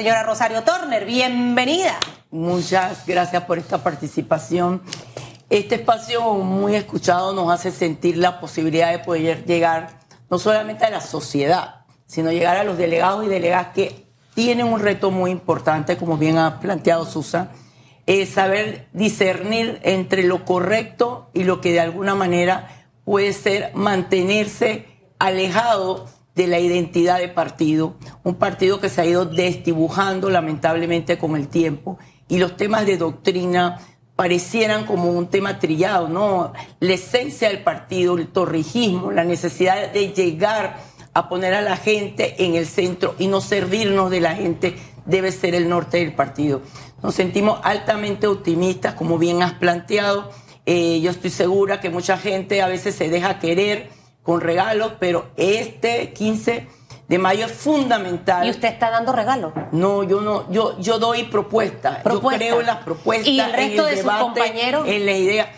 Señora Rosario Turner, bienvenida. Muchas gracias por esta participación. Este espacio muy escuchado nos hace sentir la posibilidad de poder llegar no solamente a la sociedad, sino llegar a los delegados y delegadas que tienen un reto muy importante, como bien ha planteado Susan, es saber discernir entre lo correcto y lo que de alguna manera puede ser mantenerse alejado de la identidad de partido, un partido que se ha ido desdibujando lamentablemente con el tiempo y los temas de doctrina parecieran como un tema trillado, ¿no? La esencia del partido, el torrijismo, la necesidad de llegar a poner a la gente en el centro y no servirnos de la gente debe ser el norte del partido. Nos sentimos altamente optimistas, como bien has planteado. Eh, yo estoy segura que mucha gente a veces se deja querer con regalos, pero este 15 de mayo es fundamental. ¿Y usted está dando regalos? No, yo no, yo, yo doy propuestas. Yo creo en las propuestas. ¿Y el resto de sus compañeros? En la idea.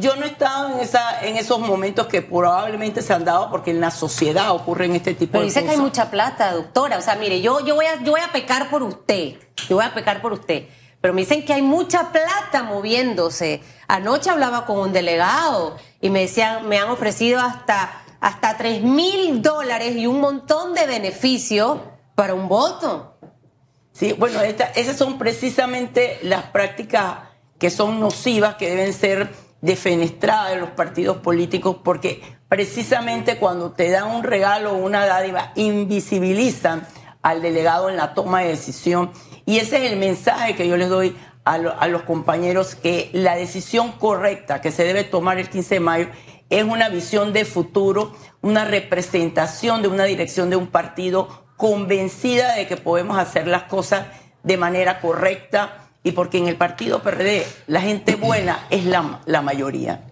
Yo no he estado en, esa, en esos momentos que probablemente se han dado porque en la sociedad ocurren este tipo Pero de dice cosas. que hay mucha plata, doctora. O sea, mire, yo, yo, voy a, yo voy a pecar por usted. Yo voy a pecar por usted. Pero me dicen que hay mucha plata moviéndose. Anoche hablaba con un delegado y me decían, me han ofrecido hasta, hasta 3 mil dólares y un montón de beneficios para un voto. Sí, bueno, esas son precisamente las prácticas que son nocivas, que deben ser defenestradas de los partidos políticos, porque precisamente cuando te dan un regalo o una dádiva, invisibilizan al delegado en la toma de decisión. Y ese es el mensaje que yo les doy a, lo- a los compañeros, que la decisión correcta que se debe tomar el 15 de mayo es una visión de futuro, una representación de una dirección de un partido convencida de que podemos hacer las cosas de manera correcta y porque en el partido PRD la gente buena es la, la mayoría.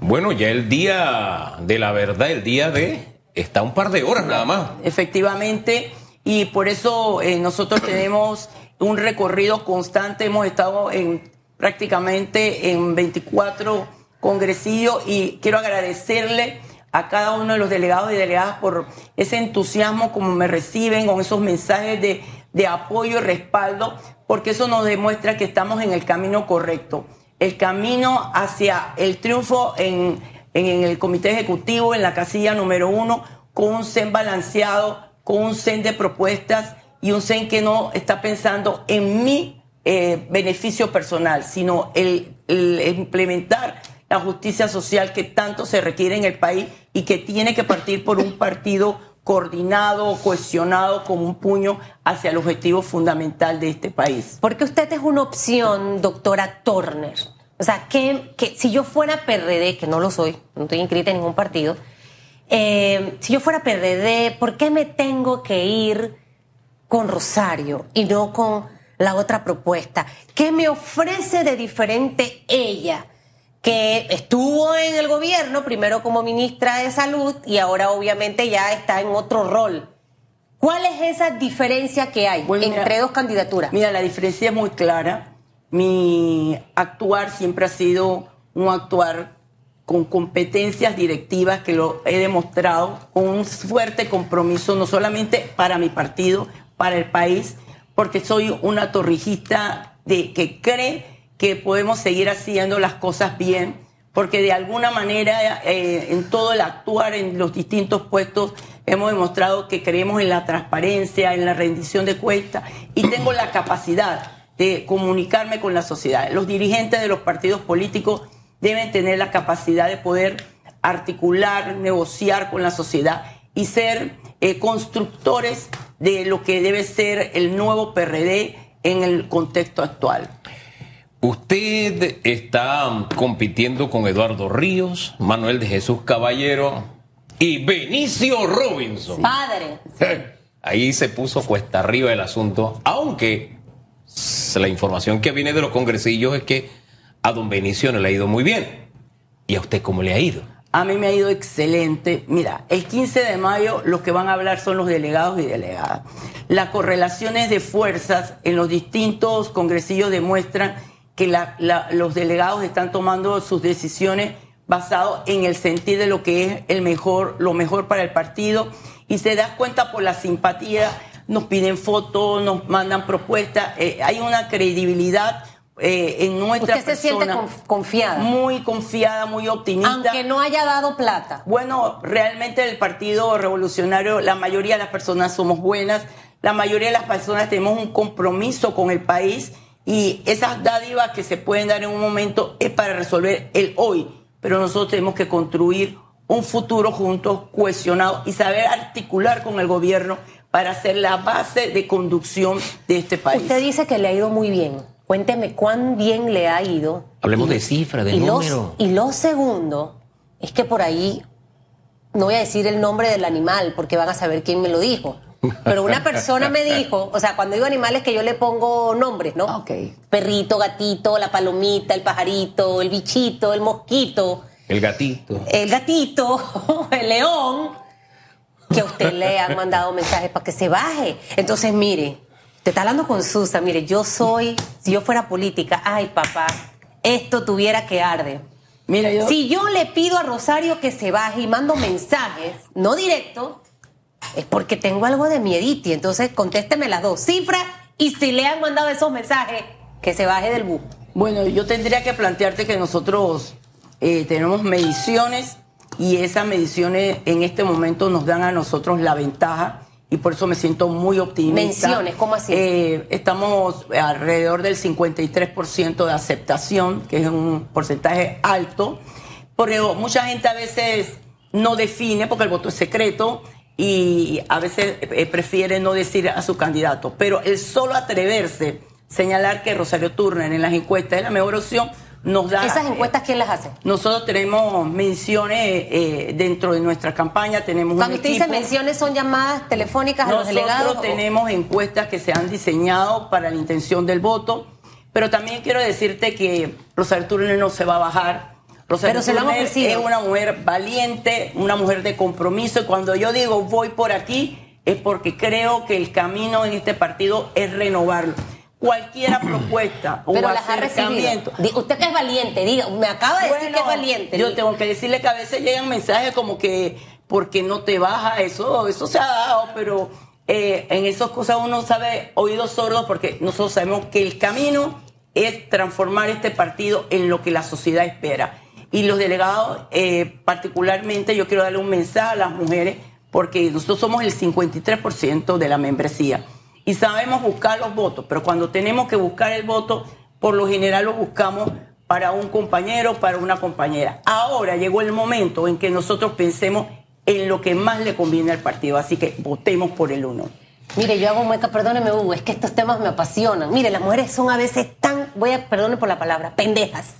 Bueno, ya el día de la verdad, el día de... Está un par de horas nada más. Efectivamente, y por eso eh, nosotros tenemos un recorrido constante, hemos estado en prácticamente en 24 congresillos y quiero agradecerle a cada uno de los delegados y delegadas por ese entusiasmo como me reciben, con esos mensajes de, de apoyo y respaldo, porque eso nos demuestra que estamos en el camino correcto, el camino hacia el triunfo en, en el comité ejecutivo, en la casilla número uno, con un CEN balanceado, con un CEN de propuestas y un CEN que no está pensando en mi eh, beneficio personal, sino el, el implementar la justicia social que tanto se requiere en el país y que tiene que partir por un partido coordinado, cohesionado, con un puño hacia el objetivo fundamental de este país. Porque usted es una opción, doctora Turner. O sea, que, que si yo fuera PRD, que no lo soy, no estoy inscrita en ningún partido, eh, si yo fuera PRD, ¿por qué me tengo que ir con Rosario y no con la otra propuesta? ¿Qué me ofrece de diferente ella? que estuvo en el gobierno, primero como ministra de Salud y ahora obviamente ya está en otro rol. ¿Cuál es esa diferencia que hay Bueno, mira, entre dos candidaturas? Mira, la diferencia es muy clara. Mi actuar siempre ha sido un actuar con competencias directivas que lo he demostrado, con un fuerte compromiso, no solamente para mi partido, para el país, porque soy una torrijista de, que cree que podemos seguir haciendo las cosas bien, porque de alguna manera eh, en todo el actuar en los distintos puestos hemos demostrado que creemos en la transparencia, en la rendición de cuentas y tengo la capacidad de comunicarme con la sociedad. Los dirigentes de los partidos políticos deben tener la capacidad de poder articular, negociar con la sociedad y ser eh, constructores de lo que debe ser el nuevo PRD en el contexto actual. Usted está compitiendo con Eduardo Ríos, Manuel de Jesús Caballero y Benicio Robinson. Padre. Ahí se puso cuesta arriba el asunto, aunque la información que viene de los congresillos es que a don Benicio no le ha ido muy bien. ¿Y a usted cómo le ha ido? A mí me ha ido excelente. Mira, el 15 de mayo los que van a hablar son los delegados y delegadas. Las correlaciones de fuerzas en los distintos congresillos demuestran que los delegados están tomando sus decisiones basado en el sentir de lo que es el mejor, lo mejor para el partido y se da cuenta por la simpatía nos piden fotos, nos mandan propuestas, eh, hay una credibilidad eh, en nuestra ¿Usted se siente persona confiada? muy confiada, muy optimista. Aunque no haya dado plata. Bueno, realmente el Partido Revolucionario, la mayoría de las personas somos buenas, la mayoría de las personas tenemos un compromiso con el país y esas dádivas que se pueden dar en un momento es para resolver el hoy, pero nosotros tenemos que construir un futuro juntos, cohesionado y saber articular con el gobierno para ser la base de conducción de este país. Usted dice que le ha ido muy bien. Cuénteme cuán bien le ha ido. Hablemos de cifras, de y, lo, números. y lo segundo es que por ahí, no voy a decir el nombre del animal porque van a saber quién me lo dijo. Pero una persona me dijo, o sea, cuando digo animales que yo le pongo nombres, ¿no? Ok. Perrito, gatito, la palomita, el pajarito, el bichito, el mosquito, El gatito. el gatito, el león, que a usted le han mandado mensajes para que se baje. Entonces, mire, te está hablando con Susa, mire, yo soy, si yo fuera política, ay papá, esto tuviera que arde. Mira, yo, Si yo le pido a Rosario que se baje y mando mensajes, no directo, es porque tengo algo de miediti. Entonces, contésteme las dos cifras y si le han mandado esos mensajes, que se baje del bus. Bueno, yo tendría que plantearte que nosotros eh, tenemos mediciones y esas mediciones en este momento nos dan a nosotros la ventaja y por eso me siento muy optimista. Menciones, ¿cómo así? Eh, estamos alrededor del 53% de aceptación, que es un porcentaje alto, pero mucha gente a veces no define porque el voto es secreto y a veces eh, prefiere no decir a su candidato, pero el solo atreverse señalar que Rosario Turner en las encuestas es la mejor opción nos da ¿Esas encuestas quién las hace? nosotros tenemos menciones eh, dentro de nuestra campaña, tenemos Cuando un usted dice equipo. menciones, ¿son llamadas telefónicas a los Nosotros delegados? o- tenemos encuestas que se han diseñado para la intención del voto, pero también quiero decirte que Rosario Turner no se va a bajar. Rosario Pero se lo han Turner es una mujer valiente, una mujer de compromiso, y cuando yo digo voy por aquí, es porque creo que el camino en este partido es renovarlo. Cualquiera propuesta o Pero las ha recibido. Usted que es valiente, diga, me acaba de decir que es valiente. Yo tengo que decirle que a veces llegan mensajes como que porque no te baja eso, eso se ha dado, pero eh, en esas cosas uno sabe oídos sordos porque nosotros sabemos que el camino es transformar este partido en lo que la sociedad espera. Y los delegados, eh, particularmente, yo quiero darle un mensaje a las mujeres porque nosotros somos el 53% de la membresía y sabemos buscar los votos, pero cuando tenemos que buscar el voto, por lo general lo buscamos para un compañero, para una compañera. Ahora llegó el momento en que nosotros pensemos en lo que más le conviene al partido, así que votemos por el uno. Mire, yo hago mueca, perdóneme, Hugo, es que estos temas me apasionan. Mire, las mujeres son a veces tan, voy a, perdone por la palabra, pendejas.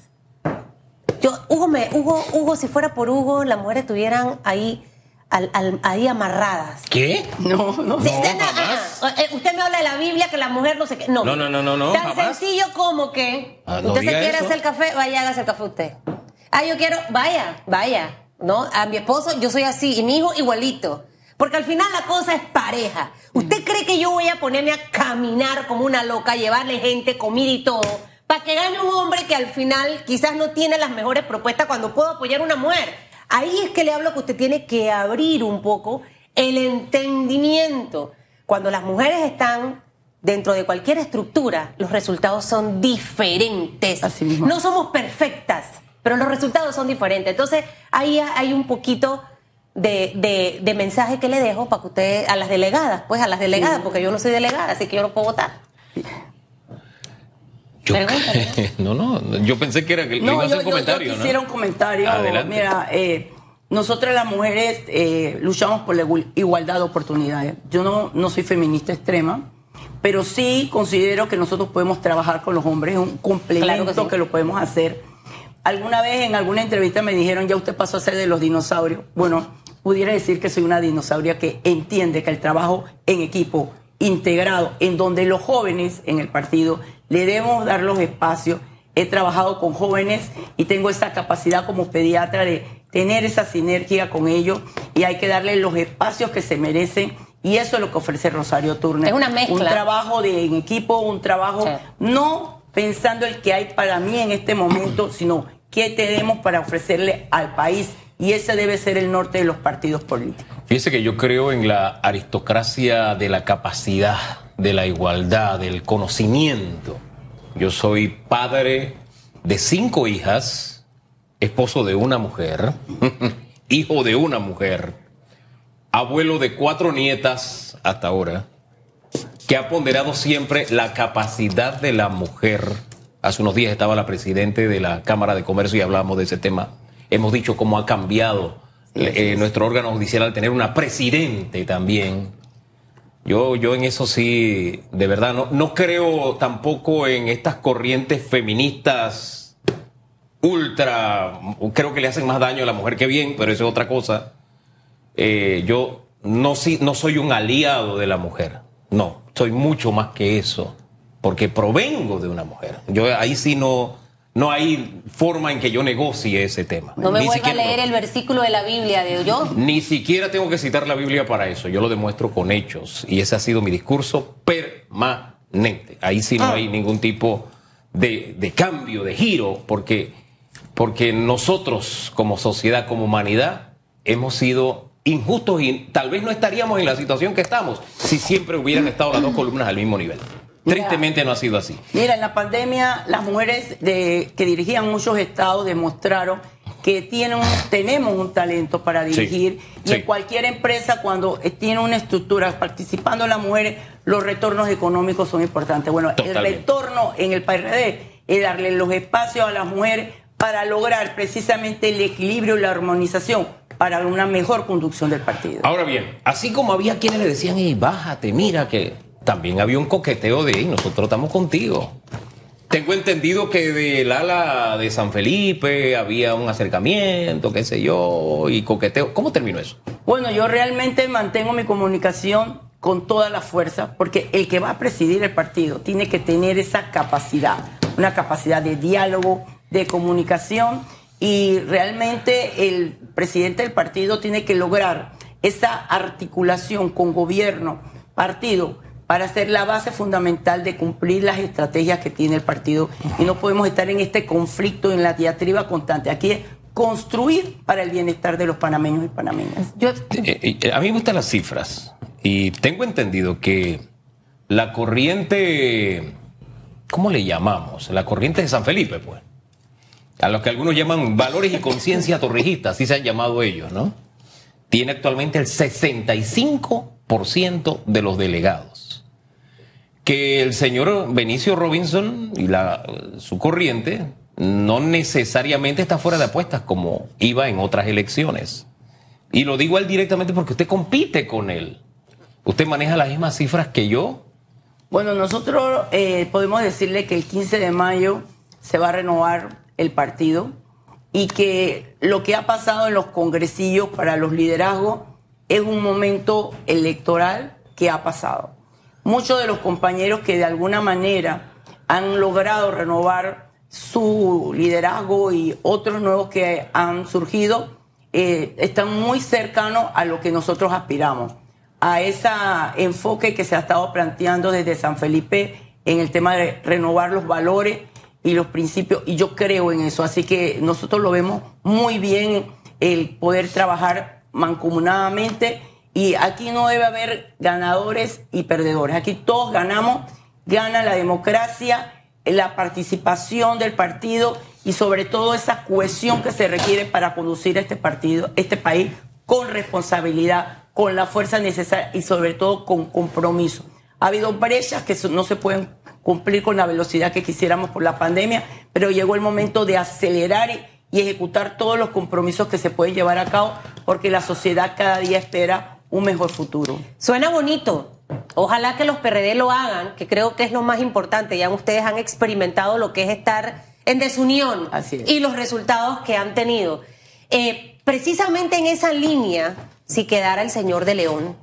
Yo, Hugo, me, Hugo, Hugo, si fuera por Hugo, las mujeres estuvieran ahí, al- al- ahí amarradas. ¿Qué? No, no, Sí, No, de- jamás. ah, eh, usted me habla de la Biblia, que la mujer no sé qué. No, No, no, no, no, no, Tan jamás. sencillo como que Ah, no usted se quiere eso. hacer café, vaya, hágase el café usted. Ah, yo quiero, vaya, vaya. ¿No? A mi esposo yo soy así y mi hijo igualito. Porque al final la cosa es pareja. ¿Usted cree que yo voy a ponerme a caminar como una loca, llevarle gente, comida y todo, para que gane un hombre que al final quizás no tiene las mejores propuestas cuando puedo apoyar a una mujer? Ahí es que le hablo que usted tiene que abrir un poco el entendimiento. Cuando las mujeres están dentro de cualquier estructura, los resultados son diferentes. Así mismo. No somos perfectas, pero los resultados son diferentes. Entonces, ahí hay un poquito de, de- de mensaje que le dejo para que usted, a las delegadas, pues a las delegadas, porque yo no soy delegada, así que yo no puedo votar. Yo- no, no, yo pensé que era que iba a hacer un comentario, ¿no? quisiera un comentario. Adelante. Mira, eh, nosotras las mujeres eh, luchamos por la igual- igualdad de oportunidades. Yo no, no soy feminista extrema, pero sí considero que nosotros podemos trabajar con los hombres, es un complemento Claro que sí. que lo podemos hacer. Alguna vez en alguna entrevista me dijeron, ya usted pasó a ser de los dinosaurios. Bueno, pudiera decir que soy una dinosauria que entiende que el trabajo en equipo, integrado, en donde los jóvenes en el partido le debemos dar los espacios. He trabajado con jóvenes y tengo esa capacidad como pediatra de tener esa sinergia con ellos y hay que darle los espacios que se merecen. Y eso es lo que ofrece Rosario Turner. Es una mezcla. Un trabajo de, en equipo, un trabajo Sí. no pensando el que hay para mí en este momento, sino qué tenemos para ofrecerle al país y ese debe ser el norte de los partidos políticos. Fíjese que yo creo en la aristocracia de la capacidad, de la igualdad, del conocimiento. Yo soy padre de cinco hijas, esposo de una mujer, hijo de una mujer, abuelo de cuatro nietas hasta ahora, que ha ponderado siempre la capacidad de la mujer. Hace unos días estaba la presidente de la Cámara de Comercio y hablábamos de ese tema. Hemos dicho cómo ha cambiado eh, nuestro órgano judicial al tener una presidente también. Yo, yo en eso sí, de verdad, no, no creo tampoco en estas corrientes feministas ultra, creo que le hacen más daño a la mujer que bien, pero eso es otra cosa. Eh, yo no, no soy un aliado de la mujer, no, soy mucho más que eso, porque provengo de una mujer. Yo ahí sí no, no hay forma en que yo negocie ese tema. No me vuelva a leer el versículo de la Biblia de yo. Ni siquiera tengo que citar la Biblia para eso. Yo lo demuestro con hechos. Y ese ha sido mi discurso permanente. Ahí sí no ah. hay ningún tipo de, de, cambio, de giro, porque, porque nosotros como sociedad, como humanidad, hemos sido injustos y tal vez no estaríamos en la situación que estamos si siempre hubieran estado las dos columnas al mismo nivel. Tristemente no ha sido así. Mira, en la pandemia las mujeres de, que dirigían muchos estados demostraron que tienen, tenemos un talento para dirigir y en cualquier empresa cuando tiene una estructura participando las mujeres, los retornos económicos son importantes. Bueno, el retorno en el PRD es darle los espacios a las mujeres para lograr precisamente el equilibrio y la armonización para una mejor conducción del partido. Ahora bien, así como había quienes le decían, hey, bájate, mira que también había un coqueteo de, nosotros estamos contigo. Tengo entendido que del ala de San Felipe había un acercamiento, qué sé yo, y coqueteo. ¿Cómo terminó eso? Bueno, yo realmente mantengo mi comunicación con toda la fuerza, porque el que va a presidir el partido tiene que tener esa capacidad, una capacidad de diálogo, de comunicación, y realmente el presidente del partido tiene que lograr esa articulación con gobierno, partido, para ser la base fundamental de cumplir las estrategias que tiene el partido. Y no podemos estar en este conflicto, en la diatriba constante. Aquí es construir para el bienestar de los panameños y panameñas. Yo... Eh, eh, a mí me gustan las cifras y tengo entendido que la corriente, ¿cómo le llamamos? La corriente de San Felipe, pues. A los que algunos llaman valores y conciencia torrijista, así se han llamado ellos, ¿no? Tiene actualmente el 65% de los delegados que el señor Benicio Robinson y la, su corriente no necesariamente está fuera de apuestas como iba en otras elecciones. Y lo digo él directamente porque usted compite con él. ¿Usted maneja las mismas cifras que yo? Bueno, nosotros eh, podemos decirle que el 15 de mayo se va a renovar el partido y que lo que ha pasado en los congresillos para los liderazgos es un momento electoral que ha pasado muchos de los compañeros que de alguna manera han logrado renovar su liderazgo y otros nuevos que han surgido eh, están muy cercanos a lo que nosotros aspiramos, a ese enfoque que se ha estado planteando desde San Felipe en el tema de renovar los valores y los principios, y yo creo en eso, así que nosotros lo vemos muy bien el poder trabajar mancomunadamente y aquí no debe haber ganadores y perdedores. Aquí todos ganamos, gana la democracia, la participación del partido y sobre todo esa cohesión que se requiere para conducir este partido, este país con responsabilidad, con la fuerza necesaria y sobre todo con compromiso. Ha habido brechas que no se pueden cumplir con la velocidad que quisiéramos por la pandemia, pero llegó el momento de acelerar y ejecutar todos los compromisos que se pueden llevar a cabo porque la sociedad cada día espera un mejor futuro. Suena bonito. Ojalá que los PRD lo hagan, que creo que es lo más importante. Ya ustedes han experimentado lo que es estar en desunión y los resultados que han tenido. Eh, precisamente en esa línea, si quedara el señor de León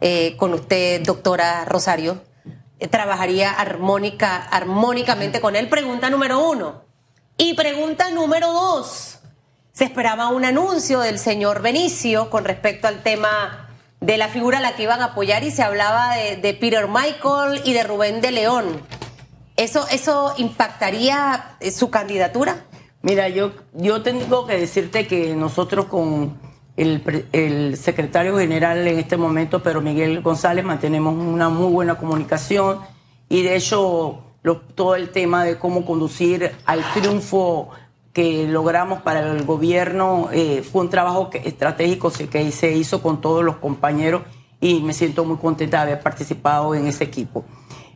eh, con usted, doctora Rosario, eh, trabajaría armónica, armónicamente con él. Pregunta número uno. Y pregunta número dos. Se esperaba un anuncio del señor Benicio con respecto al tema de la figura a la que iban a apoyar y se hablaba de, Peter Michael y de Rubén de León. ¿Eso, ¿Eso impactaría eh, su candidatura? Mira, yo, yo tengo que decirte que nosotros con el, el, secretario general en este momento, Pedro Miguel González, mantenemos una muy buena comunicación y de hecho todo el tema de cómo conducir al triunfo que logramos para el gobierno eh, fue un trabajo estratégico que se hizo con todos los compañeros y me siento muy contenta de haber participado en ese equipo.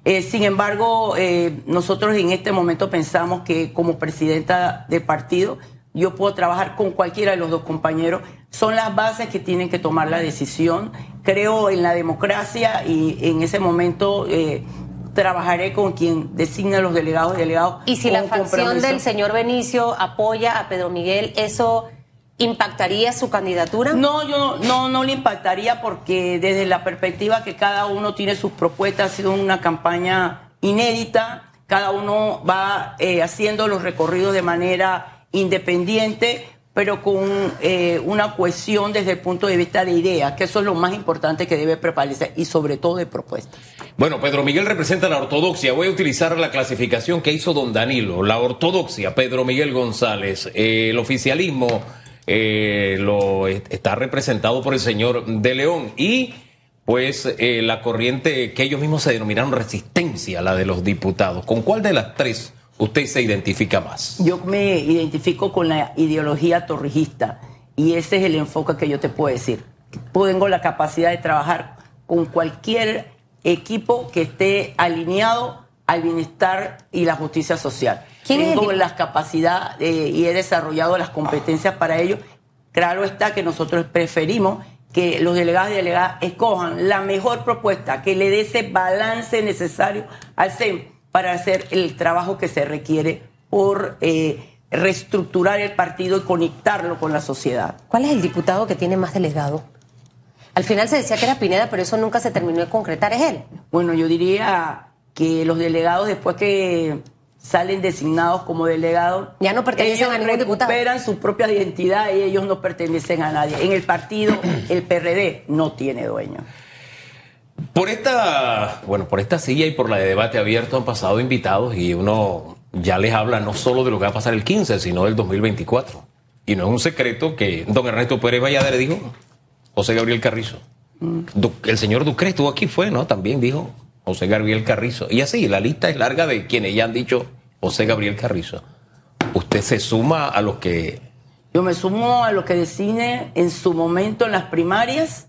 Eh, sin embargo, eh, nosotros en este momento pensamos que como presidenta de partido yo puedo trabajar con cualquiera de los dos compañeros. Son las bases que tienen que tomar la decisión. Creo en la democracia y en ese momento trabajaré con quien designa los delegados y delegados. Y si la facción del señor Benicio apoya a Pedro Miguel, ¿eso impactaría su candidatura? No, yo no, no, le impactaría porque desde la perspectiva que cada uno tiene sus propuestas, ha sido una campaña inédita, cada uno va eh, haciendo los recorridos de manera independiente, pero con eh, una cohesión desde el punto de vista de ideas, que eso es lo más importante que debe prevalecer y sobre todo de propuestas. Bueno, Pedro Miguel representa la ortodoxia. Voy a utilizar la clasificación que hizo don Danilo. La ortodoxia, Pedro Miguel González. Eh, el oficialismo eh, lo está representado por el señor De León y pues eh, la corriente que ellos mismos se denominaron resistencia, la de los diputados. ¿Con cuál de las tres usted se identifica más? Yo me identifico con la ideología torrijista y ese es el enfoque que yo te puedo decir. Tengo la capacidad de trabajar con cualquier equipo que esté alineado al bienestar y la justicia social. Tengo las capacidades eh, y he desarrollado las competencias para ello. Claro está que nosotros preferimos que los delegados y delegadas escojan la mejor propuesta que le dé ese balance necesario al CEM para hacer el trabajo que se requiere por eh, reestructurar el partido y conectarlo con la sociedad. ¿Cuál es el diputado que tiene más delegados? Al final se decía que era Pineda, pero eso nunca se terminó de concretar. ¿Es él? Bueno, yo diría que los delegados, después que salen designados como delegados. Ya no pertenecen a ningún diputado. Recuperan su propia identidad y ellos no pertenecen a nadie. En el partido, el PRD no tiene dueño. Por esta, bueno, por esta silla y por la de debate abierto han pasado invitados y uno ya les habla no solo de lo que va a pasar el 15, sino del 2024. Y no es un secreto que don Ernesto Pérez Valladares dijo, José Gabriel Carrizo. Mm. El señor Ducre estuvo aquí, fue, ¿no? También dijo José Gabriel Carrizo. Y así, la lista es larga de quienes ya han dicho José Gabriel Carrizo. ¿Usted se suma a los que... Yo me sumo a lo que decide en su momento en las primarias